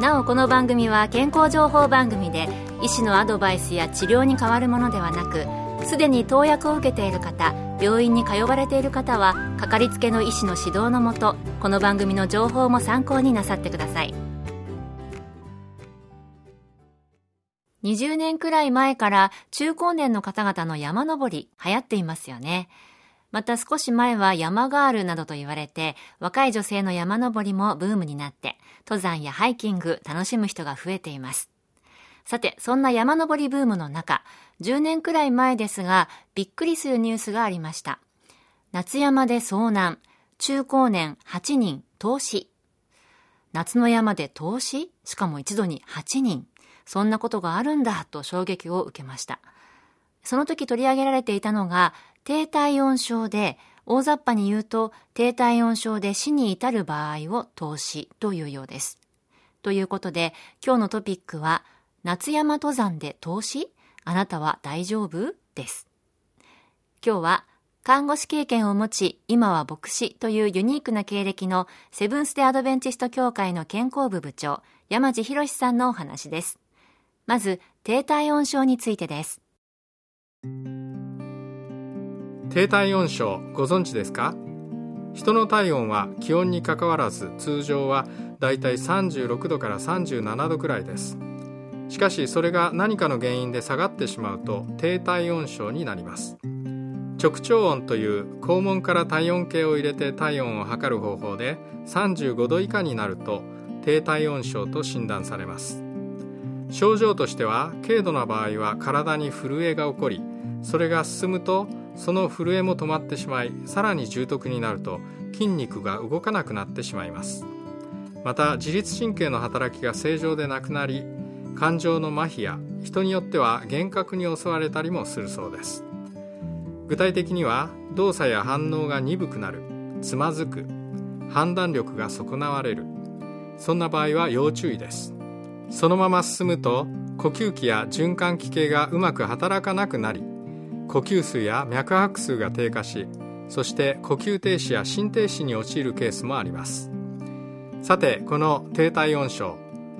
なおこの番組は健康情報番組で医師のアドバイスや治療に変わるものではなくすでに投薬を受けている方病院に通われている方はかかりつけの医師の指導のもとこの番組の情報も参考になさってください。20年くらい前から中高年の方々の山登り流行っていますよね。また少し前は山ガールなどと言われて若い女性の山登りもブームになって登山やハイキング楽しむ人が増えていますさて、そんな山登りブームの中、10年くらい前ですが、びっくりするニュースがありました。夏山で遭難、中高年8人投資。夏の山で投資？しかも一度に8人。そんなことがあるんだと衝撃を受けました。その時取り上げられていたのが、低体温症で、大雑把に言うと、低体温症で死に至る場合を投資というようです。ということで、今日のトピックは、夏山登山で投資？あなたは大丈夫？です。今日は看護師経験を持ち、今は牧師というユニークな経歴のセブンス・デ・アドベンチスト協会の健康部部長、山地博さんのお話です。まず、低体温症についてです。低体温症、ご存知ですか？人の体温は気温にかかわらず通常はだいたい36度から37度くらいです。しかしそれが何かの原因で下がってしまうと低体温症になります。直腸温という肛門から体温計を入れて体温を測る方法で35度以下になると低体温症と診断されます。症状としては軽度な場合は体に震えが起こりそれが進むとその震えも止まってしまいさらに重篤になると筋肉が動かなくなってしまいます。また自律神経の働きが正常でなくなり感情の麻痺や人によっては幻覚に襲われたりもするそうです。具体的には動作や反応が鈍くなるつまずく判断力が損なわれる。そんな場合は要注意です。そのまま進むと呼吸器や循環器系がうまく働かなくなり呼吸数や脈拍数が低下しそして呼吸停止や心停止に陥るケースもあります。さてこの低体温症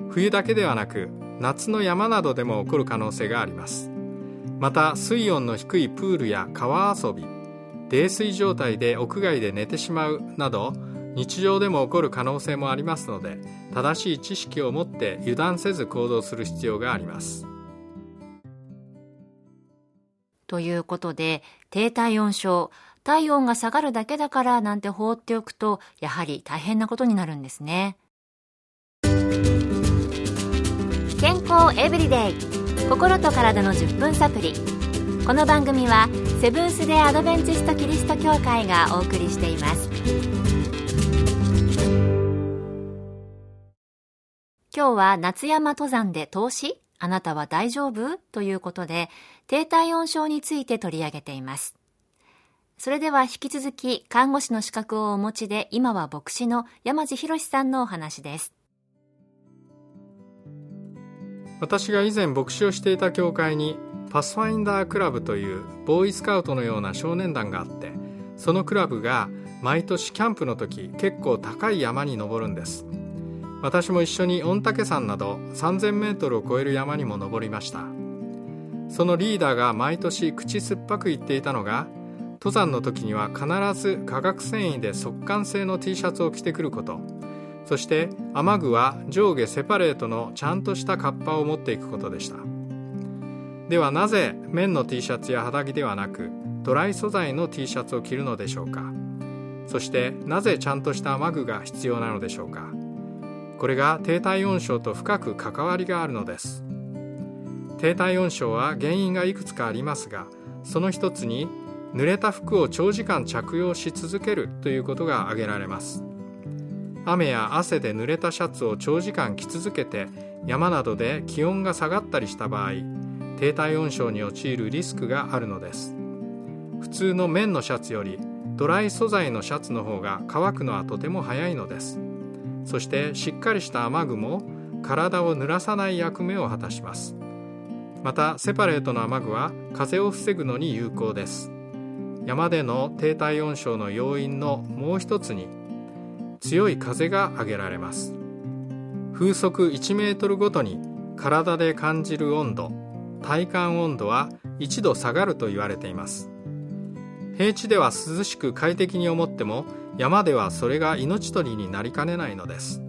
冬だけではなく夏の山などでも起こる可能性があります。また水温の低いプールや川遊び泥酔状態で屋外で寝てしまうなど日常でも起こる可能性もありますので正しい知識を持って油断せず行動する必要があります。ということで低体温症体温が下がるだけだからなんて放っておくとやはり大変なことになるんですね。健康エブリデイ心と体の10分サプリ。この番組はセブンス・デ・アドベンチスト・キリスト教会がお送りしています。今日は夏山登山で投資？あなたは大丈夫？ということで低体温症について取り上げています。それでは引き続き看護師の資格をお持ちで今は牧師の山地博さんのお話です。私が以前牧師をしていた教会にパスファインダークラブというボーイスカウトのような少年団があってそのクラブが毎年キャンプの時結構高い山に登るんです。私も一緒に御嶽山など3000メートルを超える山にも登りました。そのリーダーが毎年口酸っぱく言っていたのが登山の時には必ず化学繊維で速乾性の T シャツを着てくること。そして雨具は上下セパレートのちゃんとしたカッパを持っていくことでした。ではなぜ綿の T シャツや肌着ではなくドライ素材の T シャツを着るのでしょうか。そしてなぜちゃんとした雨具が必要なのでしょうか。これが低体温症と深く関わりがあるのです。低体温症は原因がいくつかありますがその一つに濡れた服を長時間着用し続けるということが挙げられます。雨や汗で濡れたシャツを長時間着続けて山などで気温が下がったりした場合低体温症に陥るリスクがあるのです。普通の綿のシャツよりドライ素材のシャツの方が乾くのはとても早いのです。そしてしっかりした雨具も体を濡らさない役目を果たします。またセパレートの雨具は風を防ぐのに有効です。山での低体温症の要因のもう一つに強い風が挙げられます。風速1メートルごとに体で感じる温度体感温度は1度下がると言われています。平地では涼しく快適に思っても山ではそれが命取りになりかねないのです。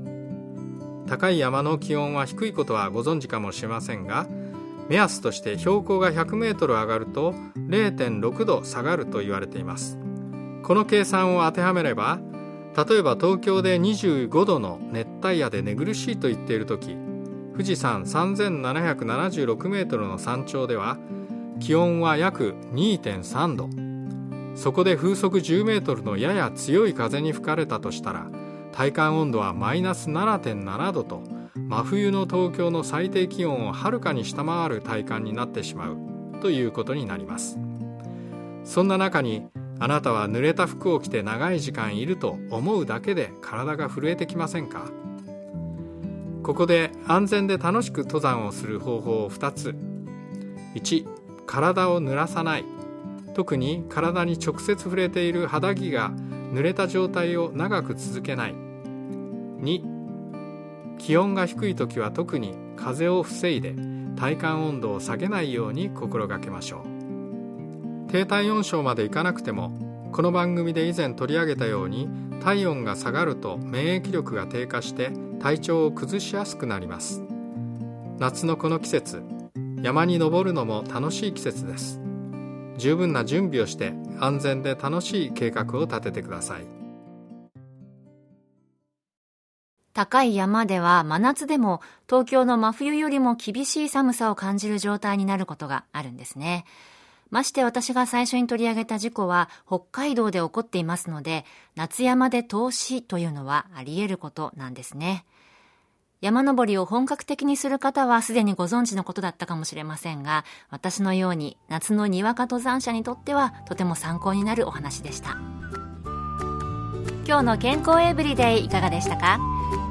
高い山の気温は低いことはご存知かもしれませんが目安として標高が100メートル上がると0.6度下がると言われています。この計算を当てはめれば例えば東京で25度の熱帯夜で寝苦しいと言っている時富士山3776メートルの山頂では気温は約2.3度。そこで風速10メートルのやや強い風に吹かれたとしたら体感温度はマイナス7.7度と真冬の東京の最低気温をはるかに下回る体感になってしまうということになります。そんな中にあなたは濡れた服を着て長い時間いると思うだけで体が震えてきませんか？ここで安全で楽しく登山をする方法を2つ。1体を濡らさない。特に体に直接触れている肌着が濡れた状態を長く続けない。2気温が低い時は特に風を防いで体感温度を下げないように心がけましょう。低体温症までいかなくてもこの番組で以前取り上げたように体温が下がると免疫力が低下して体調を崩しやすくなります。夏のこの季節山に登るのも楽しい季節です。十分な準備をして安全で楽しい計画を立ててください高い山では真夏でも東京の真冬よりも厳しい寒さを感じる状態になることがあるんですね。まして私が最初に取り上げた事故は北海道で起こっていますので、夏山で投資というのはあり得ることなんですね。山登りを本格的にする方はすでにご存知のことだったかもしれませんが、私のように夏のにわか登山者にとってはとても参考になるお話でした。今日の健康エブリデイいかがでしたか？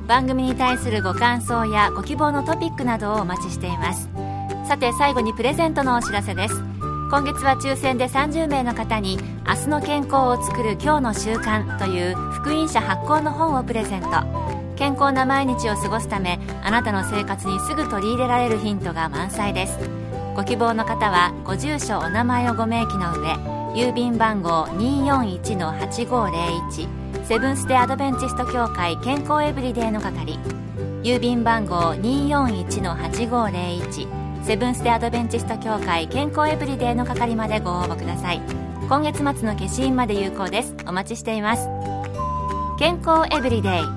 番組に対するご感想やご希望のトピックなどをお待ちしています。さて最後にプレゼントのお知らせです。今月は抽選で30名の方に明日の健康を作る今日の習慣という福音社発行の本をプレゼント。健康な毎日を過ごすためあなたの生活にすぐ取り入れられるヒントが満載です。ご希望の方はご住所お名前をご明記の上郵便番号241-8501セブンス・デ・アドベンチスト協会健康エブリデイの係郵便番号241-8501セブンス・デ・アドベンチスト協会健康エブリデイの係までご応募ください。今月末の消印まで有効です。お待ちしています。健康エブリデイ。